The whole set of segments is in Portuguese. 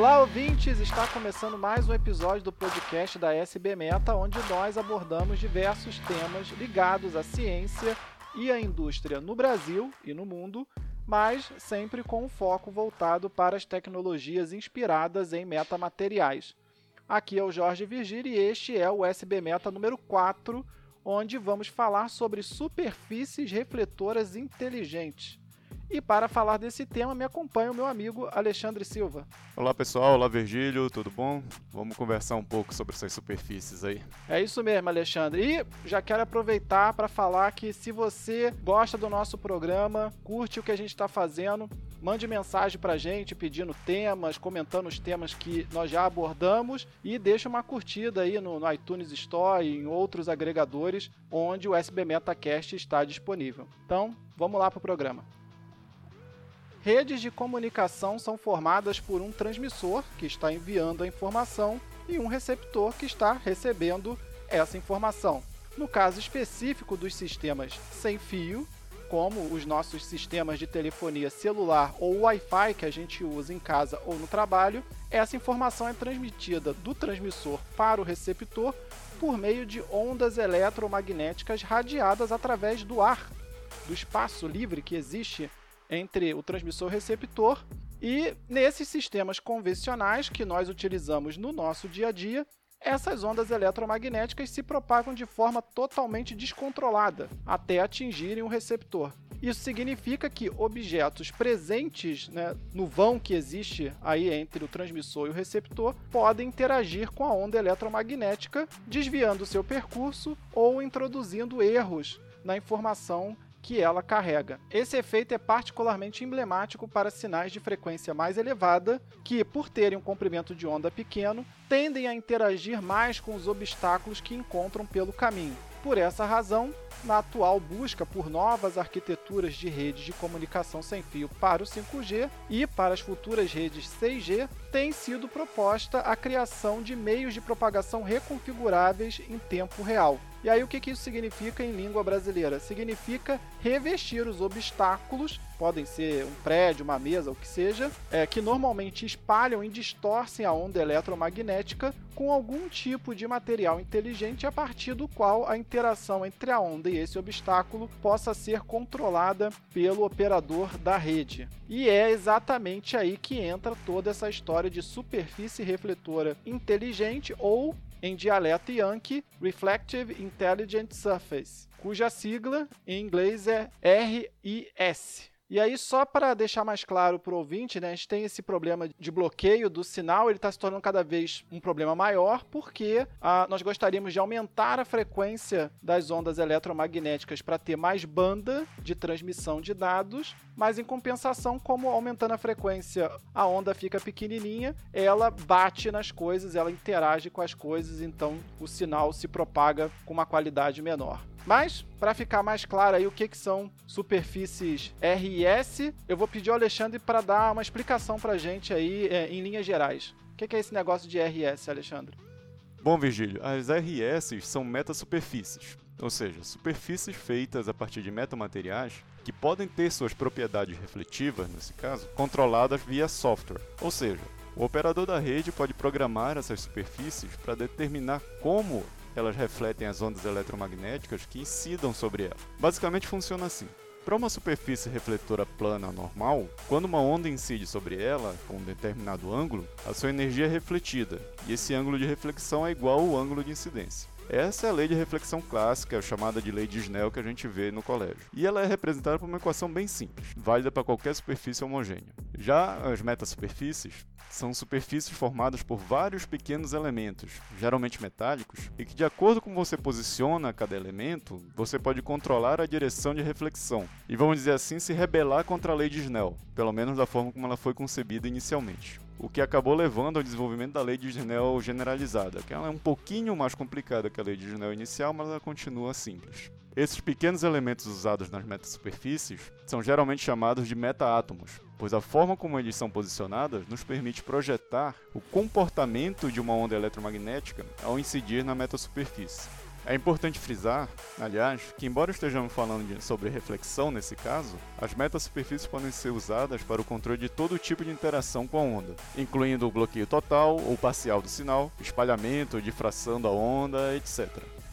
Olá, ouvintes! Está começando mais um episódio do podcast da SB Meta, onde nós abordamos diversos temas ligados à ciência e à indústria no Brasil e no mundo, mas sempre com um foco voltado para as tecnologias inspiradas em metamateriais. Aqui é o Jorge Virgílio e este é o SB Meta número 4, onde vamos falar sobre superfícies refletoras inteligentes. E para falar desse tema, me acompanha o meu amigo Alexandre Silva. Olá pessoal, olá Virgílio, tudo bom? Vamos conversar um pouco sobre essas superfícies aí. É isso mesmo, Alexandre. E já quero aproveitar para falar que se você gosta do nosso programa, curte o que a gente está fazendo, mande mensagem para a gente pedindo temas, comentando os temas que nós já abordamos e deixa uma curtida aí no, no iTunes Store e em outros agregadores onde o SB MetaCast está disponível. Então, vamos lá para o programa. Redes de comunicação são formadas por um transmissor, que está enviando a informação, e um receptor, que está recebendo essa informação. No caso específico dos sistemas sem fio, como os nossos sistemas de telefonia celular ou Wi-Fi que a gente usa em casa ou no trabalho, essa informação é transmitida do transmissor para o receptor por meio de ondas eletromagnéticas radiadas através do ar, do espaço livre que existe entre o transmissor e receptor. E nesses sistemas convencionais que nós utilizamos no nosso dia a dia, essas ondas eletromagnéticas se propagam de forma totalmente descontrolada até atingirem o receptor. Isso significa que objetos presentes né, no vão que existe aí entre o transmissor e o receptor podem interagir com a onda eletromagnética, desviando seu percurso ou introduzindo erros na informação que ela carrega. Esse efeito é particularmente emblemático para sinais de frequência mais elevada, que, por terem um comprimento de onda pequeno, tendem a interagir mais com os obstáculos que encontram pelo caminho. Por essa razão, na atual busca por novas arquiteturas de redes de comunicação sem fio para o 5G e para as futuras redes 6G, tem sido proposta a criação de meios de propagação reconfiguráveis em tempo real. E aí o que, que isso significa em língua brasileira? Significa revestir os obstáculos, podem ser um prédio, uma mesa, o que seja, é, que normalmente espalham e distorcem a onda eletromagnética com algum tipo de material inteligente a partir do qual a interação entre a onda e esse obstáculo possa ser controlada pelo operador da rede. E é exatamente aí que entra toda essa história de superfície refletora inteligente ou em dialeto Yankee, Reflective Intelligent Surface, cuja sigla em inglês é RIS. E aí, só para deixar mais claro para o ouvinte, né, a gente tem esse problema de bloqueio do sinal, ele está se tornando cada vez um problema maior, porque ah, nós gostaríamos de aumentar a frequência das ondas eletromagnéticas para ter mais banda de transmissão de dados, mas em compensação, como aumentando a frequência a onda fica pequenininha, ela bate nas coisas, ela interage com as coisas, então o sinal se propaga com uma qualidade menor. Mas, para ficar mais claro aí o que, que são superfícies RS, eu vou pedir ao Alexandre para dar uma explicação para a gente aí é, em linhas gerais. O que, que é esse negócio de RS, Alexandre? Bom, Virgílio, as RS são metasuperfícies, ou seja, superfícies feitas a partir de metamateriais que podem ter suas propriedades refletivas, nesse caso, controladas via software. Ou seja, o operador da rede pode programar essas superfícies para determinar como elas refletem as ondas eletromagnéticas que incidam sobre ela. Basicamente funciona assim. Para uma superfície refletora plana normal, quando uma onda incide sobre ela com um determinado ângulo, a sua energia é refletida, e esse ângulo de reflexão é igual ao ângulo de incidência. Essa é a lei de reflexão clássica, chamada de lei de Snell, que a gente vê no colégio. E ela é representada por uma equação bem simples, válida para qualquer superfície homogênea. Já as metasuperfícies são superfícies formadas por vários pequenos elementos, geralmente metálicos, e que, de acordo com você posiciona cada elemento, você pode controlar a direção de reflexão, e vamos dizer assim, se rebelar contra a lei de Snell, pelo menos da forma como ela foi concebida inicialmente o que acabou levando ao desenvolvimento da lei de Snell generalizada, que ela é um pouquinho mais complicada que a lei de Snell inicial, mas ela continua simples. Esses pequenos elementos usados nas metasuperfícies são geralmente chamados de metaátomos, pois a forma como eles são posicionados nos permite projetar o comportamento de uma onda eletromagnética ao incidir na metasuperfície. É importante frisar, aliás, que embora estejamos falando de, sobre reflexão nesse caso, as metasuperfícies podem ser usadas para o controle de todo tipo de interação com a onda, incluindo o bloqueio total ou parcial do sinal, espalhamento, difração da onda, etc.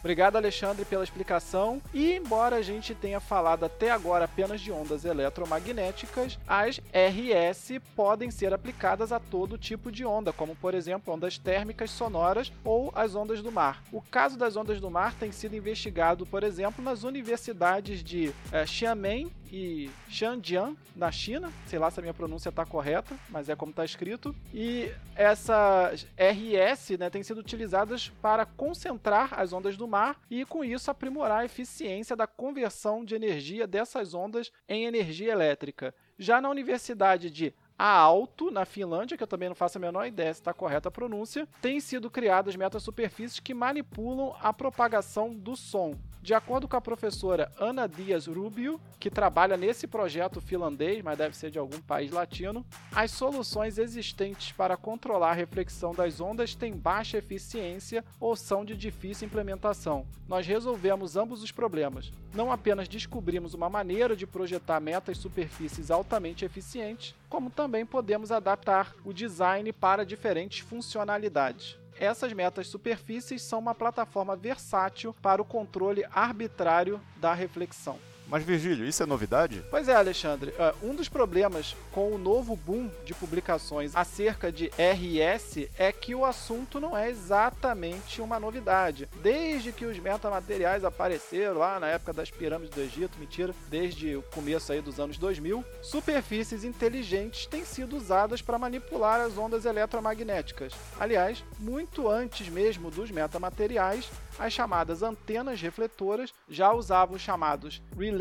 Obrigado, Alexandre, pela explicação. E embora a gente tenha falado até agora apenas de ondas eletromagnéticas, as RS podem ser aplicadas a todo tipo de onda, como por exemplo ondas térmicas sonoras ou as ondas do mar. O caso das ondas do mar tem sido investigado, por exemplo, nas universidades de é, Xiamen e Shangjiang, na China. Sei lá se a minha pronúncia está correta, mas é como está escrito. E essas RS né, têm sido utilizadas para concentrar as ondas do mar e, com isso, aprimorar a eficiência da conversão de energia dessas ondas em energia elétrica. Já na Universidade de Aalto, na Finlândia, que eu também não faço a menor ideia se está correta a pronúncia, têm sido criadas metasuperfícies que manipulam a propagação do som. De acordo com a professora Ana Dias Rubio, que trabalha nesse projeto finlandês, mas deve ser de algum país latino, as soluções existentes para controlar a reflexão das ondas têm baixa eficiência ou são de difícil implementação. Nós resolvemos ambos os problemas. Não apenas descobrimos uma maneira de projetar metas superfícies altamente eficientes, como também podemos adaptar o design para diferentes funcionalidades essas metas superfícies são uma plataforma versátil para o controle arbitrário da reflexão. Mas, Virgílio, isso é novidade? Pois é, Alexandre. É, um dos problemas com o novo boom de publicações acerca de RS é que o assunto não é exatamente uma novidade. Desde que os metamateriais apareceram lá na época das pirâmides do Egito, mentira, desde o começo aí dos anos 2000, superfícies inteligentes têm sido usadas para manipular as ondas eletromagnéticas. Aliás, muito antes mesmo dos metamateriais, as chamadas antenas refletoras já usavam os chamados relays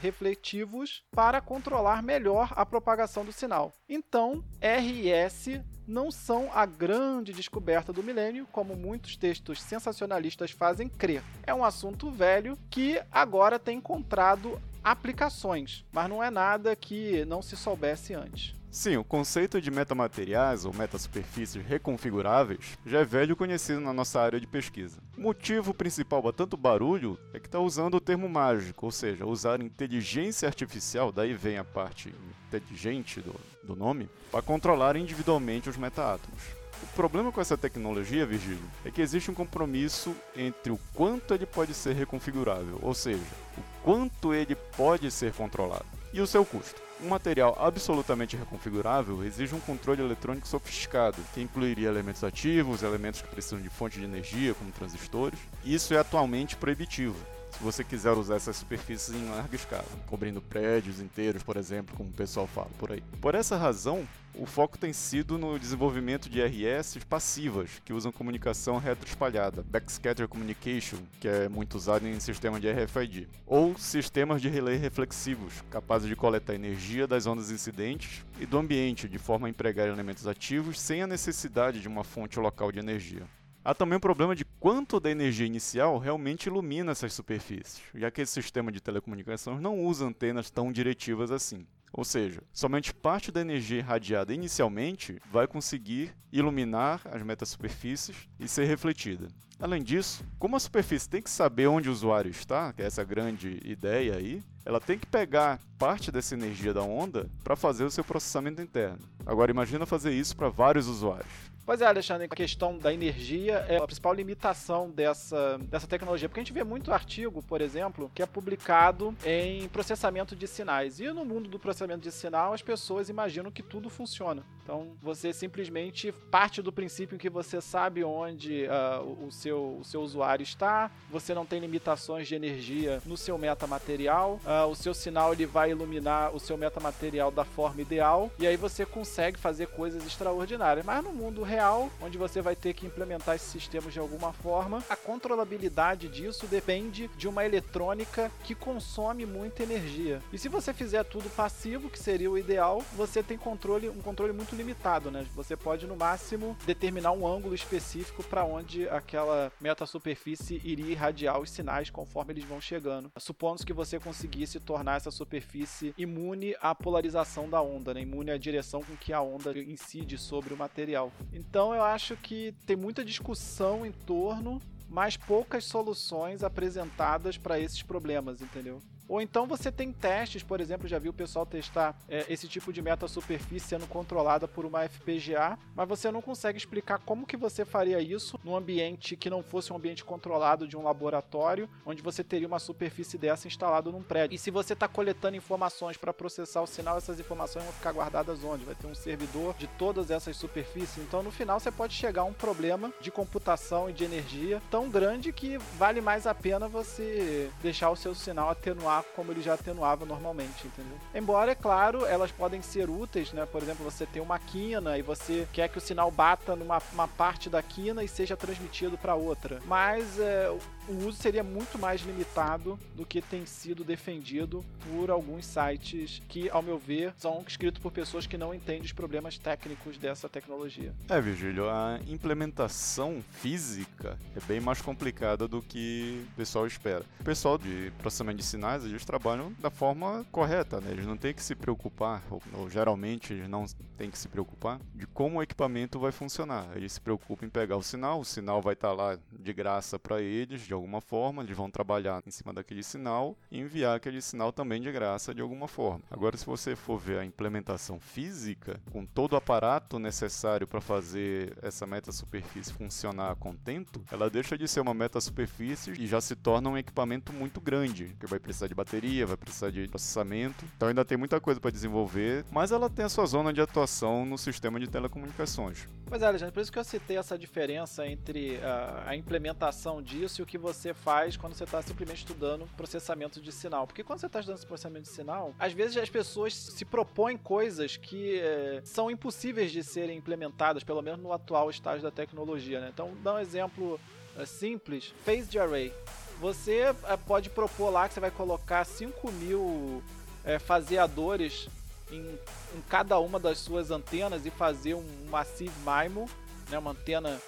refletivos para controlar melhor a propagação do sinal. Então, RS não são a grande descoberta do milênio, como muitos textos sensacionalistas fazem crer. É um assunto velho que agora tem encontrado aplicações, mas não é nada que não se soubesse antes. Sim, o conceito de metamateriais ou metasuperfícies reconfiguráveis já é velho conhecido na nossa área de pesquisa. O motivo principal para tanto barulho é que está usando o termo mágico, ou seja, usar inteligência artificial, daí vem a parte inteligente do, do nome, para controlar individualmente os metaátomos. O problema com essa tecnologia, Virgílio, é que existe um compromisso entre o quanto ele pode ser reconfigurável, ou seja, o quanto ele pode ser controlado, e o seu custo. Um material absolutamente reconfigurável exige um controle eletrônico sofisticado, que incluiria elementos ativos, elementos que precisam de fonte de energia, como transistores. Isso é atualmente proibitivo se você quiser usar essas superfícies em larga escala, cobrindo prédios inteiros, por exemplo, como o pessoal fala por aí. Por essa razão, o foco tem sido no desenvolvimento de RS passivas, que usam comunicação retroespalhada, Backscatter Communication, que é muito usado em sistema de RFID, ou sistemas de relay reflexivos, capazes de coletar energia das ondas incidentes e do ambiente, de forma a empregar elementos ativos sem a necessidade de uma fonte local de energia. Há também o problema de quanto da energia inicial realmente ilumina essas superfícies, já que esse sistema de telecomunicações não usa antenas tão diretivas assim. Ou seja, somente parte da energia irradiada inicialmente vai conseguir iluminar as metasuperfícies e ser refletida. Além disso, como a superfície tem que saber onde o usuário está, que é essa grande ideia aí, ela tem que pegar parte dessa energia da onda para fazer o seu processamento interno. Agora imagina fazer isso para vários usuários. Pois é, Alexandre, a questão da energia é a principal limitação dessa, dessa tecnologia, porque a gente vê muito artigo, por exemplo, que é publicado em processamento de sinais. E no mundo do processamento de sinal, as pessoas imaginam que tudo funciona. Então, você simplesmente parte do princípio que você sabe onde uh, o, seu, o seu usuário está, você não tem limitações de energia no seu metamaterial, uh, o seu sinal ele vai iluminar o seu metamaterial da forma ideal, e aí você consegue fazer coisas extraordinárias. Mas no mundo real, real, onde você vai ter que implementar esses sistemas de alguma forma. A controlabilidade disso depende de uma eletrônica que consome muita energia. E se você fizer tudo passivo, que seria o ideal, você tem controle, um controle muito limitado, né? Você pode no máximo determinar um ângulo específico para onde aquela metasuperfície iria irradiar os sinais conforme eles vão chegando. Supondo que você conseguisse tornar essa superfície imune à polarização da onda, né? imune à direção com que a onda incide sobre o material. Então eu acho que tem muita discussão em torno mas poucas soluções apresentadas para esses problemas, entendeu? Ou então você tem testes, por exemplo, já vi o pessoal testar é, esse tipo de meta superfície sendo controlada por uma FPGA, mas você não consegue explicar como que você faria isso num ambiente que não fosse um ambiente controlado de um laboratório, onde você teria uma superfície dessa instalada num prédio. E se você está coletando informações para processar o sinal, essas informações vão ficar guardadas onde? Vai ter um servidor de todas essas superfícies. Então, no final, você pode chegar a um problema de computação e de energia tão grande que vale mais a pena você deixar o seu sinal atenuar como ele já atenuava normalmente, entendeu? Embora, é claro, elas podem ser úteis, né? Por exemplo, você tem uma quina e você quer que o sinal bata numa parte da quina e seja transmitido para outra. Mas é, o uso seria muito mais limitado do que tem sido defendido por alguns sites que, ao meu ver, são escritos por pessoas que não entendem os problemas técnicos dessa tecnologia. É, Virgílio, a implementação física é bem mais complicada do que o pessoal espera. O pessoal de processamento de sinais, eles trabalham da forma correta, né? Eles não têm que se preocupar, ou, ou geralmente eles não têm que se preocupar de como o equipamento vai funcionar. Eles se preocupam em pegar o sinal, o sinal vai estar lá de graça para eles, de alguma forma, eles vão trabalhar em cima daquele sinal e enviar aquele sinal também de graça de alguma forma. Agora, se você for ver a implementação física, com todo o aparato necessário para fazer essa meta-superfície funcionar a contento, ela deixa de ser uma meta-superfície e já se torna um equipamento muito grande, que vai precisar de bateria, vai precisar de processamento. Então ainda tem muita coisa para desenvolver, mas ela tem a sua zona de atuação no sistema de telecomunicações. Pois é, Alexandre, por isso que eu citei essa diferença entre a, a implementação disso e o que você faz quando você está simplesmente estudando processamento de sinal. Porque quando você está estudando processamento de sinal, às vezes as pessoas se propõem coisas que é, são impossíveis de serem implementadas, pelo menos no atual estágio da tecnologia. Né? Então, dá um exemplo é, simples: phased array. Você é, pode propor lá que você vai colocar 5 mil é, faseadores em, em, cada uma das suas antenas e fazer um Massive MIMO, né, uma antena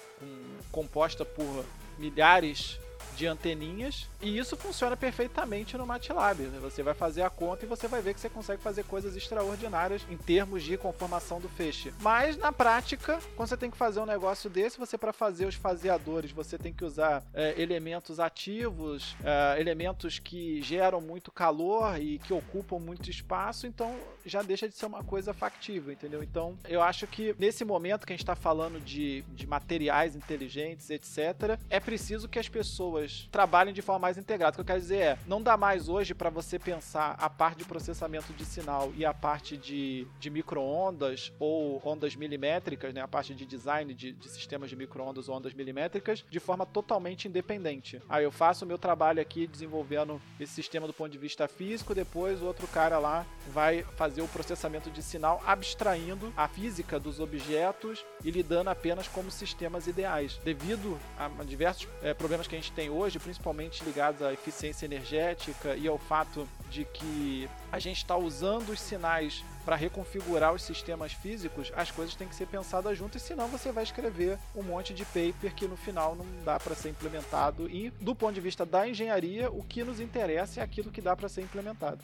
composta por milhares de anteninhas e isso funciona perfeitamente no MATLAB. Você vai fazer a conta e você vai ver que você consegue fazer coisas extraordinárias em termos de conformação do feixe. Mas na prática, quando você tem que fazer um negócio desse, você para fazer os faseadores, você tem que usar é, elementos ativos, é, elementos que geram muito calor e que ocupam muito espaço, então já deixa de ser uma coisa factível, entendeu? Então eu acho que nesse momento que a gente está falando de, de materiais inteligentes, etc., é preciso que as pessoas trabalhem de forma mais integrada. O que eu quero dizer é, não dá mais hoje para você pensar a parte de processamento de sinal e a parte de, de microondas ou ondas milimétricas, né, a parte de design de, de sistemas de microondas ou ondas milimétricas, de forma totalmente independente. Aí eu faço o meu trabalho aqui desenvolvendo esse sistema do ponto de vista físico, depois o outro cara lá vai fazer o processamento de sinal abstraindo a física dos objetos e lidando apenas como sistemas ideais. Devido a diversos é, problemas que a gente tem hoje, principalmente ligados à eficiência energética e ao fato de que a gente está usando os sinais para reconfigurar os sistemas físicos, as coisas têm que ser pensadas juntas, senão você vai escrever um monte de paper que no final não dá para ser implementado. E, do ponto de vista da engenharia, o que nos interessa é aquilo que dá para ser implementado.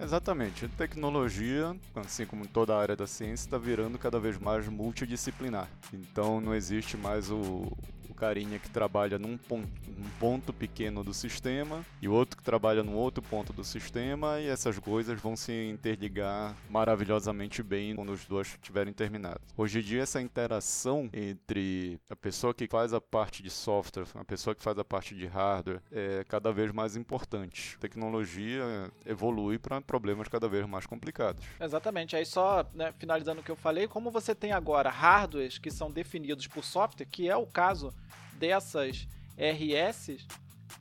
Exatamente. Tecnologia, assim como toda a área da ciência, está virando cada vez mais multidisciplinar. Então não existe mais o, o carinha que trabalha num ponto, ponto pequeno do sistema e o outro que trabalha num outro ponto do sistema e essas coisas vão se interligar maravilhosamente bem quando os dois estiverem terminados. Hoje em dia essa interação entre a pessoa que faz a parte de software, a pessoa que faz a parte de hardware é cada vez mais importante. A tecnologia evolui para problemas cada vez mais complicados. Exatamente. Aí só né, finalizando o que eu falei, como você tem agora hardwares que são definidos por software, que é o caso dessas RS,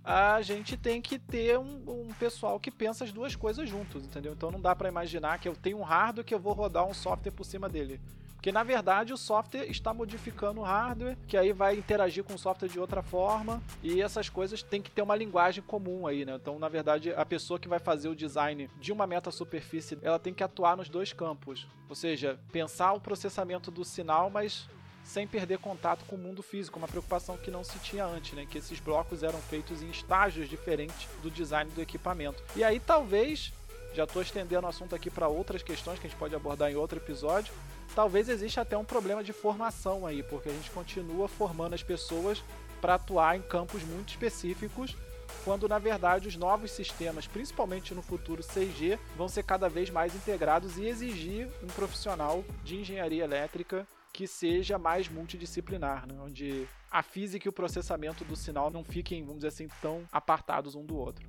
a gente tem que ter um, um, pessoal que pensa as duas coisas juntos, entendeu? Então não dá para imaginar que eu tenho um hardware que eu vou rodar um software por cima dele. Porque na verdade o software está modificando o hardware, que aí vai interagir com o software de outra forma, e essas coisas tem que ter uma linguagem comum aí, né? Então, na verdade, a pessoa que vai fazer o design de uma meta superfície, ela tem que atuar nos dois campos. Ou seja, pensar o processamento do sinal, mas sem perder contato com o mundo físico, uma preocupação que não se tinha antes, né? Que esses blocos eram feitos em estágios diferentes do design do equipamento. E aí talvez, já estou estendendo o assunto aqui para outras questões que a gente pode abordar em outro episódio, talvez exista até um problema de formação aí, porque a gente continua formando as pessoas para atuar em campos muito específicos, quando na verdade os novos sistemas, principalmente no futuro 6G, vão ser cada vez mais integrados e exigir um profissional de engenharia elétrica que seja mais multidisciplinar, né? onde a física e o processamento do sinal não fiquem, vamos dizer assim, tão apartados um do outro.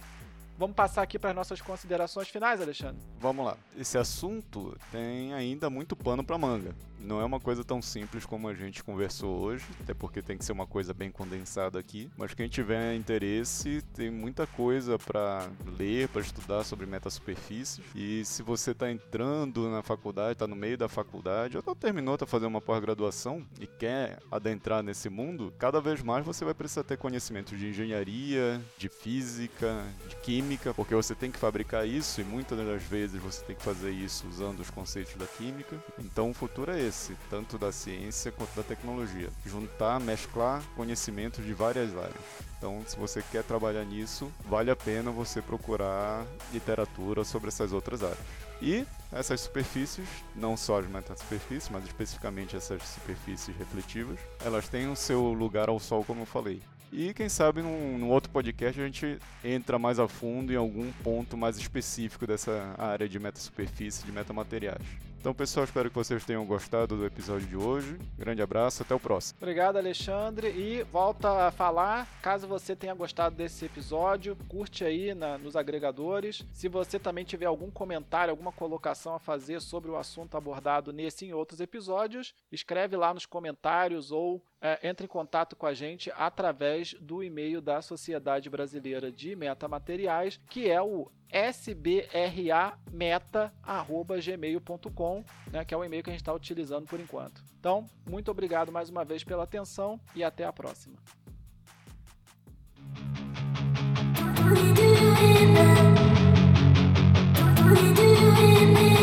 Vamos passar aqui para as nossas considerações finais, Alexandre? Vamos lá. Esse assunto tem ainda muito pano para manga. Não é uma coisa tão simples como a gente conversou hoje, até porque tem que ser uma coisa bem condensada aqui. Mas quem tiver interesse, tem muita coisa para ler, para estudar sobre metasuperfícies. E se você está entrando na faculdade, está no meio da faculdade, ou não terminou, está fazendo uma pós-graduação e quer adentrar nesse mundo, cada vez mais você vai precisar ter conhecimento de engenharia, de física, de química, porque você tem que fabricar isso e muitas das vezes você tem que fazer isso usando os conceitos da química. Então o futuro é esse interesse tanto da ciência quanto da tecnologia. Juntar, mesclar conhecimentos de várias áreas. Então, se você quer trabalhar nisso, vale a pena você procurar literatura sobre essas outras áreas. E essas superfícies, não só as metasuperfícies, mas especificamente essas superfícies refletivas, elas têm o seu lugar ao sol, como eu falei. E quem sabe num, num, outro podcast a gente entra mais a fundo em algum ponto mais específico dessa área de metasuperfície, de metamateriais. Então, pessoal, espero que vocês tenham gostado do episódio de hoje. Grande abraço, até o próximo. Obrigado, Alexandre. E volta a falar, caso você tenha gostado desse episódio, curte aí na, nos agregadores. Se você também tiver algum comentário, alguma colocação a fazer sobre o assunto abordado nesse e em outros episódios, escreve lá nos comentários ou é, entre em contato com a gente através do e-mail da Sociedade Brasileira de Metamateriais, que é o sbrameta.gmail.com, né, que é o e-mail que a gente está utilizando por enquanto. Então, muito obrigado mais uma vez pela atenção e até a próxima. We do